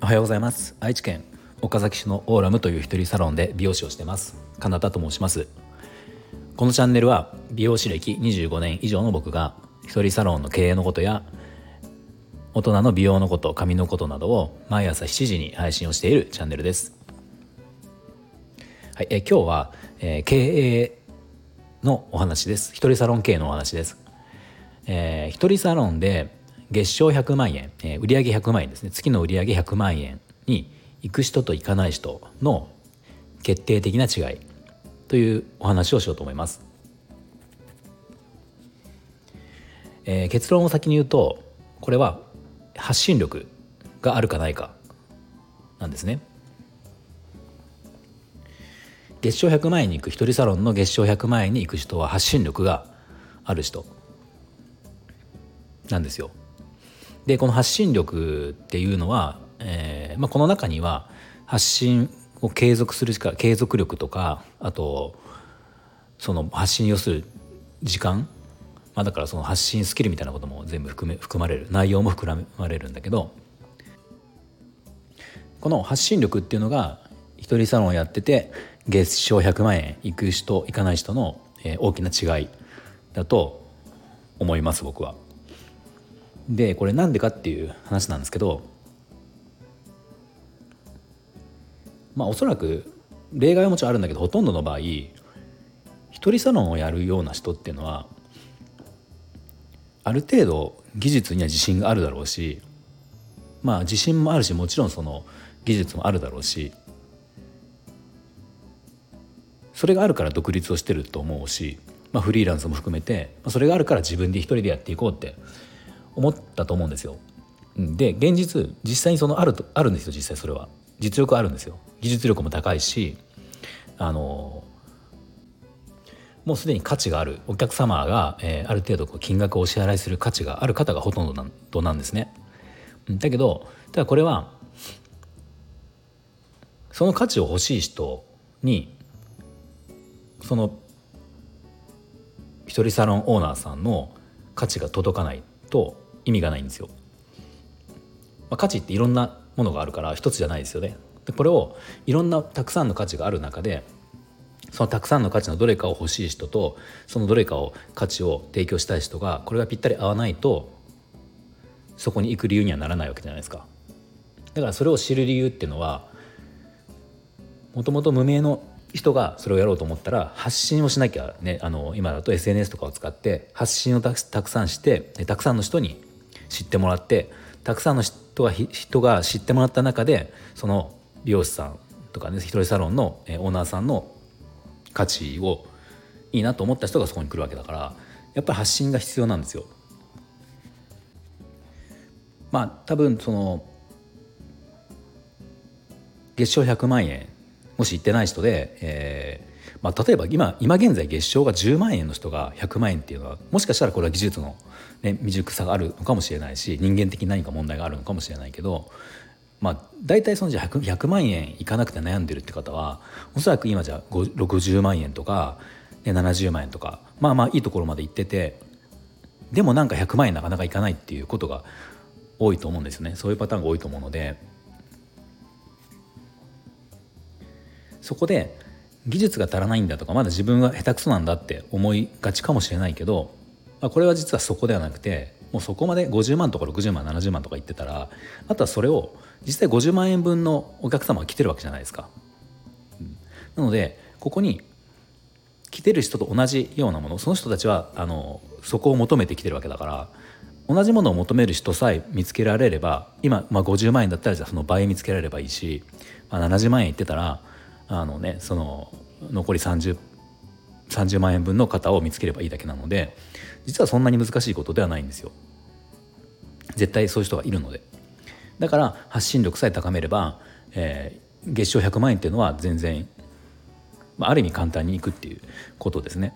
おはようございます。愛知県岡崎市のオーラムという一人サロンで美容師をしてます。カナと申します。このチャンネルは美容師歴25年以上の僕が一人サロンの経営のことや大人の美容のこと髪のことなどを毎朝7時に配信をしているチャンネルです。はい、え今日は、えー、経営のお話です。一人サロン経営のお話です、えー、一人サロンで月賞100万円、えー、売上100万円ですね。月の売上100万円に行く人と行かない人の決定的な違いというお話をしようと思います、えー、結論を先に言うとこれは発信力があるかないかなんですね。月賞100万円に行く一人サロンの月賞100万円に行く人は発信力がある人。なんですよ。でこの発信力っていうのは、えーまあ、この中には発信を継続するしか継続力とかあとその発信要する時間、まあ、だからその発信スキルみたいなことも全部含め含まれる内容も含まれるんだけどこの発信力っていうのが一人サロンをやってて月賞100万円行く人行かない人の、大きな違いだと思います僕は。でこれなんでかっていう話なんですけどまあおそらく例外はもちろんあるんだけどほとんどの場合一人サロンをやるような人っていうのはある程度技術には自信があるだろうしまあ自信もあるしもちろんその技術もあるだろうしそれがあるから独立をしてると思うし、まあ、フリーランスも含めてそれがあるから自分で一人でやっていこうって思ったと思うんですよ。で現実実際にそのあるあるんですよ実際それは。実力あるんですよ。技術力も高いしあのもうすでに価値がある。お客様が、えー、ある程度金額をお支払いする価値がある方がほとんどなんとなんですね。だけどただこれはその価値を欲しい人にその一人サロンオーナーさんの価値が届かないと意味がないんですよ。まあ、価値っていろんなものがあるから一つじゃないですよね。でこれをいろんなたくさんの価値がある中でそのたくさんの価値のどれかを欲しい人とそのどれかを価値を提供したい人がこれがぴったり合わないとそこに行く理由にはならないわけじゃないですか。だからそれを知る理由っていうのはもともと無名の人がそれをやろうと思ったら発信をしなきゃねあの今だと SNS とかを使って発信をたくさんしてたくさんの人に知ってもらってたくさんの人が人が知ってもらった中でその美容師さんとかね一人サロンのオーナーさんの価値をいいなと思った人がそこに来るわけだからやっぱり発信が必要なんですよ。まあ多分その月賞100万円もし行ってない人で、えーまあ、例えば今今現在月賞が10万円の人が100万円っていうのはもしかしたらこれは技術の、ね、未熟さがあるのかもしれないし人間的に何か問題があるのかもしれないけど、まあ、大体そのじゃ 100, 100万円いかなくて悩んでるって方はおそらく今じゃ60万円とか、ね、70万円とかまあまあいいところまで行っててでもなんか100万円なかなかいかないっていうことが多いと思うんですよねそういうパターンが多いと思うので。そこで技術が足らないんだとかまだ自分は下手くそなんだって思いがちかもしれないけど、あ、これは実はそこではなくてもうそこまで50万とか60万70万とか言ってたらあとはそれを実際50万円分のお客様が来てるわけじゃないですか。なのでここに来てる人と同じようなものその人たちはあのそこを求めてきてるわけだから同じものを求める人さえ見つけられれば今、まあ、50万円だったらじゃあその倍見つけられればいいし、まあ、70万円いってたらあのねその残り 30, 30万円分の方を見つければいいだけなので実はそんなに難しいことではないんですよ。絶対そういう人がいるのでだから発信力さえ高めれば、えー、月賞100万円っていうのは全然、まあ、ある意味簡単にいくっていうことですね。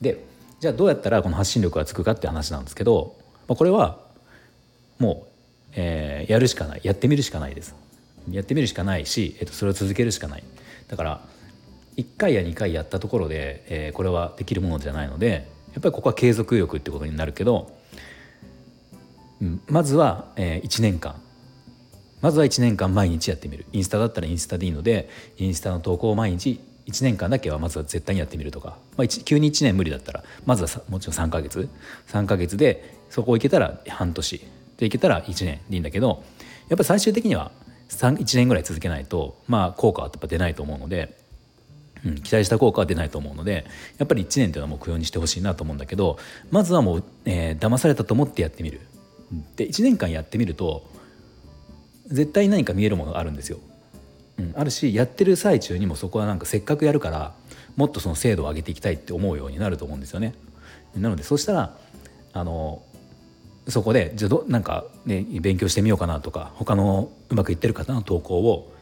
でじゃあどうやったらこの発信力がつくかって話なんですけど、まあ、これはもう、えー、やるしかないやってみるしかないです。やってみるしかないし、えっと、それを続けるしかないだから1回や2回やったところで、えー、これはできるものじゃないので、やっぱりここは継続力ってことになるけど、うん、まずは、えー、1年間。まずは1年間毎日やってみる。インスタだったらインスタでいいのでインスタの投稿を毎日1年間だけはまずは絶対にやってみるとか、まあ、急に1年無理だったらまずはもちろん3ヶ月。3ヶ月でそこをいけたら半年。でいけたら1年でいいんだけどやっぱり最終的には1年ぐらい続けないとまあ効果はやっぱ出ないと思うので、うん、期待した効果は出ないと思うのでやっぱり1年っていうのは目標にしてほしいなと思うんだけどまずはもう、えー、騙されたと思ってやってみる。で1年間やってみると絶対何か見えるものがあるんですよ。うん、あるしやってる最中にもそこはなんかせっかくやるからもっとその精度を上げていきたいって思うようになると思うんですよね。なのでそしたらあのそこでじゃあどなんか、ね、勉強してみようかなとか他のうまくいってる方の投稿を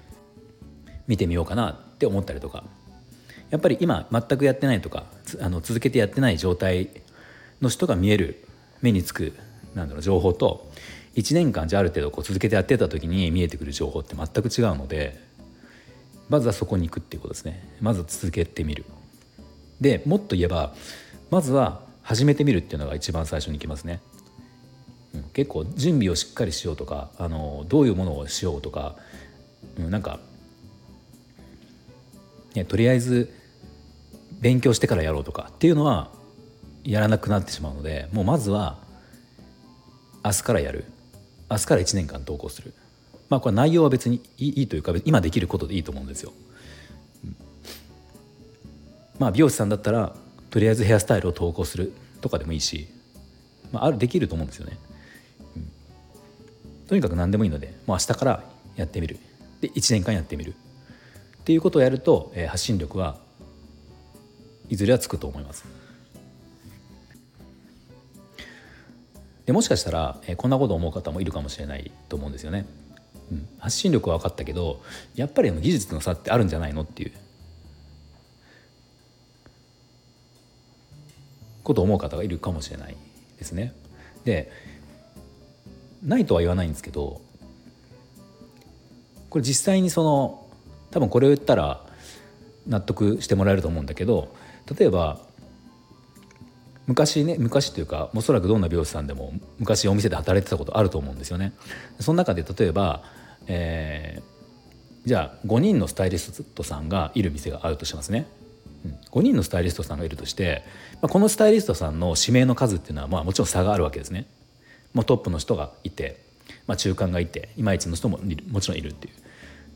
見てみようかなって思ったりとかやっぱり今全くやってないとかあの続けてやってない状態の人が見える目につくなんだろう情報と1年間じゃある程度こう続けてやってた時に見えてくる情報って全く違うのでまずはそこに行くっていうことですね。まず続けてみる。でもっと言えばまずは始めてみるっていうのが一番最初に行きますね、結構準備をしっかりしようとかあのどういうものをしようとか、うん、なんか、ね、とりあえず勉強してからやろうとかっていうのはやらなくなってしまうのでもうまずは明日からやる明日から1年間投稿するまあこれ内容は別にいいというか今できることでいいと思うんですよ。まあ美容師さんだったらとりあえずヘアスタイルを投稿するとかでもいいし、まあ、あるできると思うんですよね。とにかく何でもいいのでもう明日からやってみるで1年間やってみるっていうことをやると、えー、発信力はいずれはつくと思います。でもしかしたら、えー、こんなこと思う方もいるかもしれないと思うんですよね。うん、発信力は分かったけどやっぱり技術の差ってあるんじゃないのっていうことを思う方がいるかもしれないですね。でないとは言わないんですけどこれ実際にその多分これを言ったら納得してもらえると思うんだけど例えば昔ね昔というかおそらくどんな美容師さんでも昔お店で働いてたことあると思うんですよね。その中で例えばえー、じゃあ5人のスタイリストさんがいる店があるとしますね。5人のスタイリストさんがいるとして、まあ、このスタイリストさんの指名の数っていうのはまあもちろん差があるわけですね。もうトップの人がいて、まあ、中間がいていまいちの人ももちろんいるっていう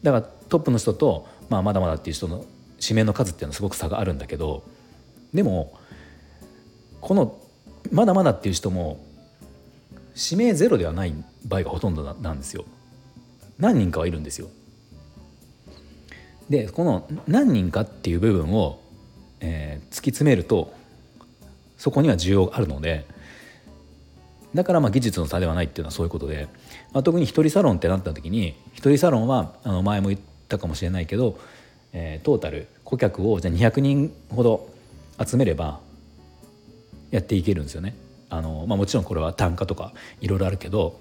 だからトップの人と、まあ、まだまだっていう人の指名の数っていうのはすごく差があるんだけどでもこのまだまだっていう人も指名ゼロではない場合がほとんどなんですよ。何人かはいるんですよ。でこの何人かっていう部分を、えー、突き詰めるとそこには需要があるのでだからまあ技術の差ではないっていうのはそういうことで、まあ、特に一人サロンってなった時に一人サロンはあの前も言ったかもしれないけど、えー、トータル顧客をじゃあ200人ほど集めればやっていけるんですよね。あのまあ、もちろんこれは単価とかいろいろあるけど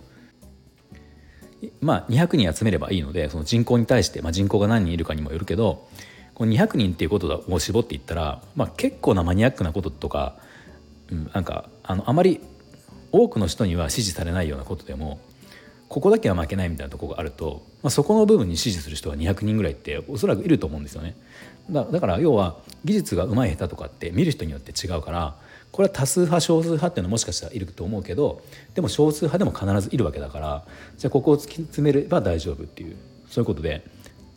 まあ、200人集めればいいのでその人口に対して、まあ、人口が何人いるかにもよるけどこの200人っていうことを絞っていったら、まあ、結構なマニアックなこととか、うん、なんかあのあまり多くの人には支持されないようなことでもここだけは負けないみたいなところがあると、まあ、そこの部分に支持する人は200人ぐらいっておそらくいると思うんですよね。だだから要は技術が上手い下手とかって見る人によって違うからこれは多数派少数派っていうのはもしかしたらいると思うけどでも少数派でも必ずいるわけだからじゃあここを突き詰めれば大丈夫っていうそういうことで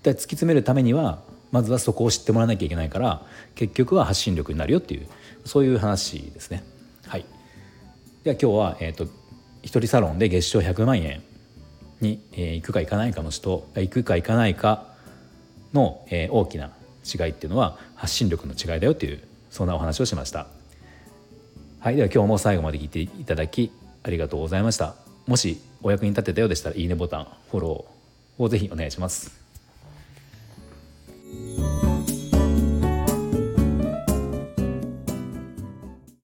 突き詰めるためにはまずはそこを知ってもらわなきゃいけないから結局は発信力になるよっていうそういう話ですね。では今日は、えーと、一人サロンで月賞100万円に、えー、行くか行かないかの人行くか行かないかの、えー、大きな違いっていうのは発信力の違いだよっていうそんなお話をしました。はいでは今日も最後まで聞いていただきありがとうございましたもしお役に立てたようでしたらいいねボタンフォローをぜひお願いします